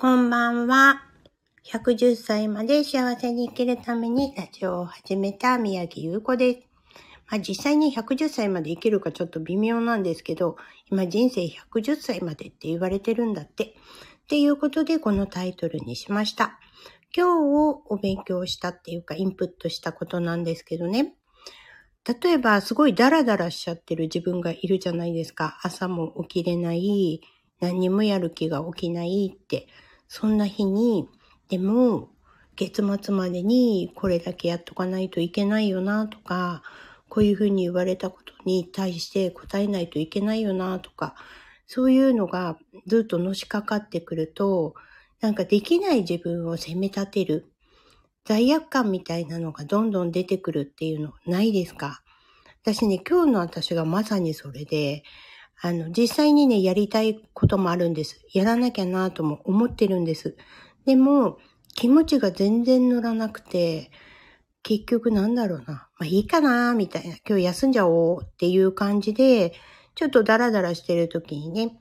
こんばんは。110歳まで幸せに生きるためにラジオを始めた宮城優子です。まあ、実際に110歳まで生きるかちょっと微妙なんですけど、今人生110歳までって言われてるんだって。っていうことでこのタイトルにしました。今日をお勉強したっていうかインプットしたことなんですけどね。例えばすごいダラダラしちゃってる自分がいるじゃないですか。朝も起きれない、何にもやる気が起きないって。そんな日に、でも、月末までにこれだけやっとかないといけないよなとか、こういうふうに言われたことに対して答えないといけないよなとか、そういうのがずっとのしかかってくると、なんかできない自分を責め立てる。罪悪感みたいなのがどんどん出てくるっていうのないですか？私ね、今日の私がまさにそれで、あの、実際にね、やりたいこともあるんです。やらなきゃなとも思ってるんです。でも、気持ちが全然乗らなくて、結局なんだろうな。まあいいかなみたいな。今日休んじゃおうっていう感じで、ちょっとダラダラしてる時にね、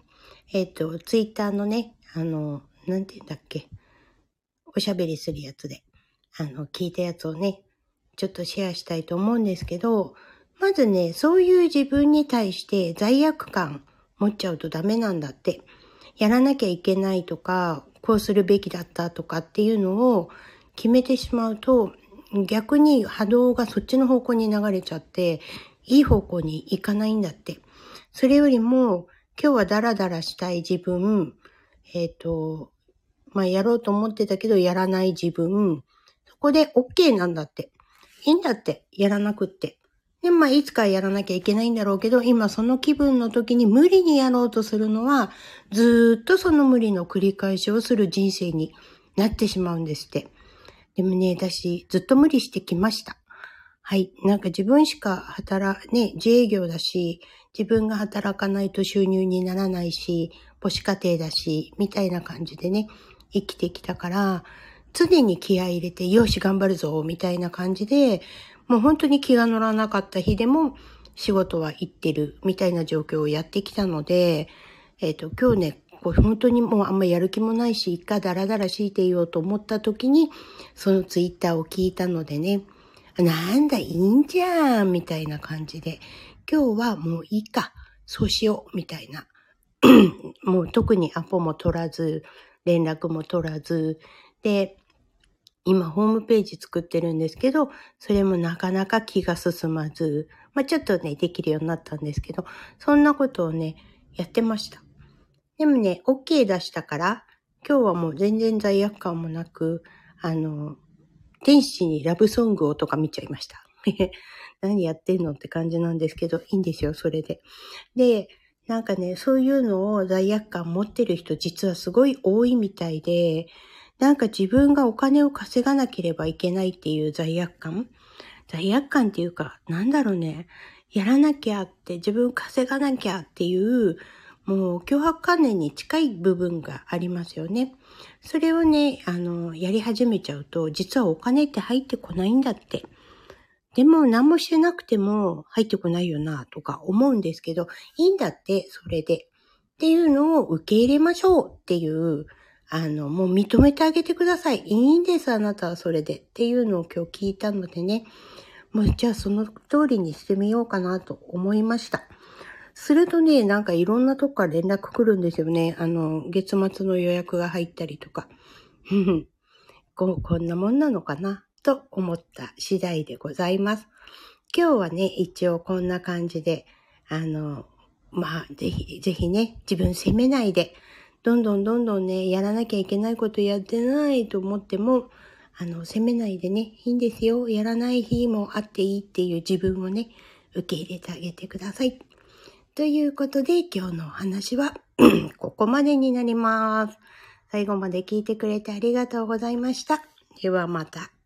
えっ、ー、と、ツイッターのね、あの、なんて言うんだっけ。おしゃべりするやつで、あの、聞いたやつをね、ちょっとシェアしたいと思うんですけど、まずね、そういう自分に対して罪悪感持っちゃうとダメなんだって。やらなきゃいけないとか、こうするべきだったとかっていうのを決めてしまうと、逆に波動がそっちの方向に流れちゃって、いい方向に行かないんだって。それよりも、今日はダラダラしたい自分、えっ、ー、と、まあ、やろうと思ってたけど、やらない自分、そこで OK なんだって。いいんだって、やらなくって。で、まあ、いつかやらなきゃいけないんだろうけど、今その気分の時に無理にやろうとするのは、ずっとその無理の繰り返しをする人生になってしまうんですって。でもね、私、ずっと無理してきました。はい。なんか自分しか働、ね、自営業だし、自分が働かないと収入にならないし、母子家庭だし、みたいな感じでね、生きてきたから、常に気合い入れて、よし、頑張るぞ、みたいな感じで、もう本当に気が乗らなかった日でも仕事は行ってるみたいな状況をやってきたので、えっ、ー、と、今日ね、こう本当にもうあんまやる気もないし、一回ダラダラ敷いていようと思った時に、そのツイッターを聞いたのでね、なんだ、いいんじゃんみたいな感じで、今日はもういいか、そうしようみたいな。もう特にアポも取らず、連絡も取らず、で、今ホームページ作ってるんですけど、それもなかなか気が進まず、まあちょっとね、できるようになったんですけど、そんなことをね、やってました。でもね、OK 出したから、今日はもう全然罪悪感もなく、あの、天使にラブソングをとか見ちゃいました。何やってんのって感じなんですけど、いいんですよ、それで。で、なんかね、そういうのを罪悪感持ってる人実はすごい多いみたいで、なんか自分がお金を稼がなければいけないっていう罪悪感？罪悪感っていうか、なんだろうね。やらなきゃって、自分稼がなきゃっていう、もう脅迫観念に近い部分がありますよね。それをね、あの、やり始めちゃうと、実はお金って入ってこないんだって。でも何もしてなくても入ってこないよなとか思うんですけど、いいんだって、それで。っていうのを受け入れましょうっていうあの、もう認めてあげてください。いいんです、あなたはそれで。っていうのを今日聞いたのでね。もうじゃあその通りにしてみようかなと思いました。するとね、なんかいろんなとこから連絡来るんですよね。あの、月末の予約が入ったりとか。ここんなもんなのかなと思った次第でございます。今日はね、一応こんな感じで、あの、まあ、ぜひ、ぜひね、自分責めないで、どんどんどんどんね、やらなきゃいけないことやってないと思っても、あの、責めないでね、いいんですよ。やらない日もあっていいっていう自分をね、受け入れてあげてください。ということで、今日のお話は ここまでになります。最後まで聞いてくれてありがとうございました。ではまた。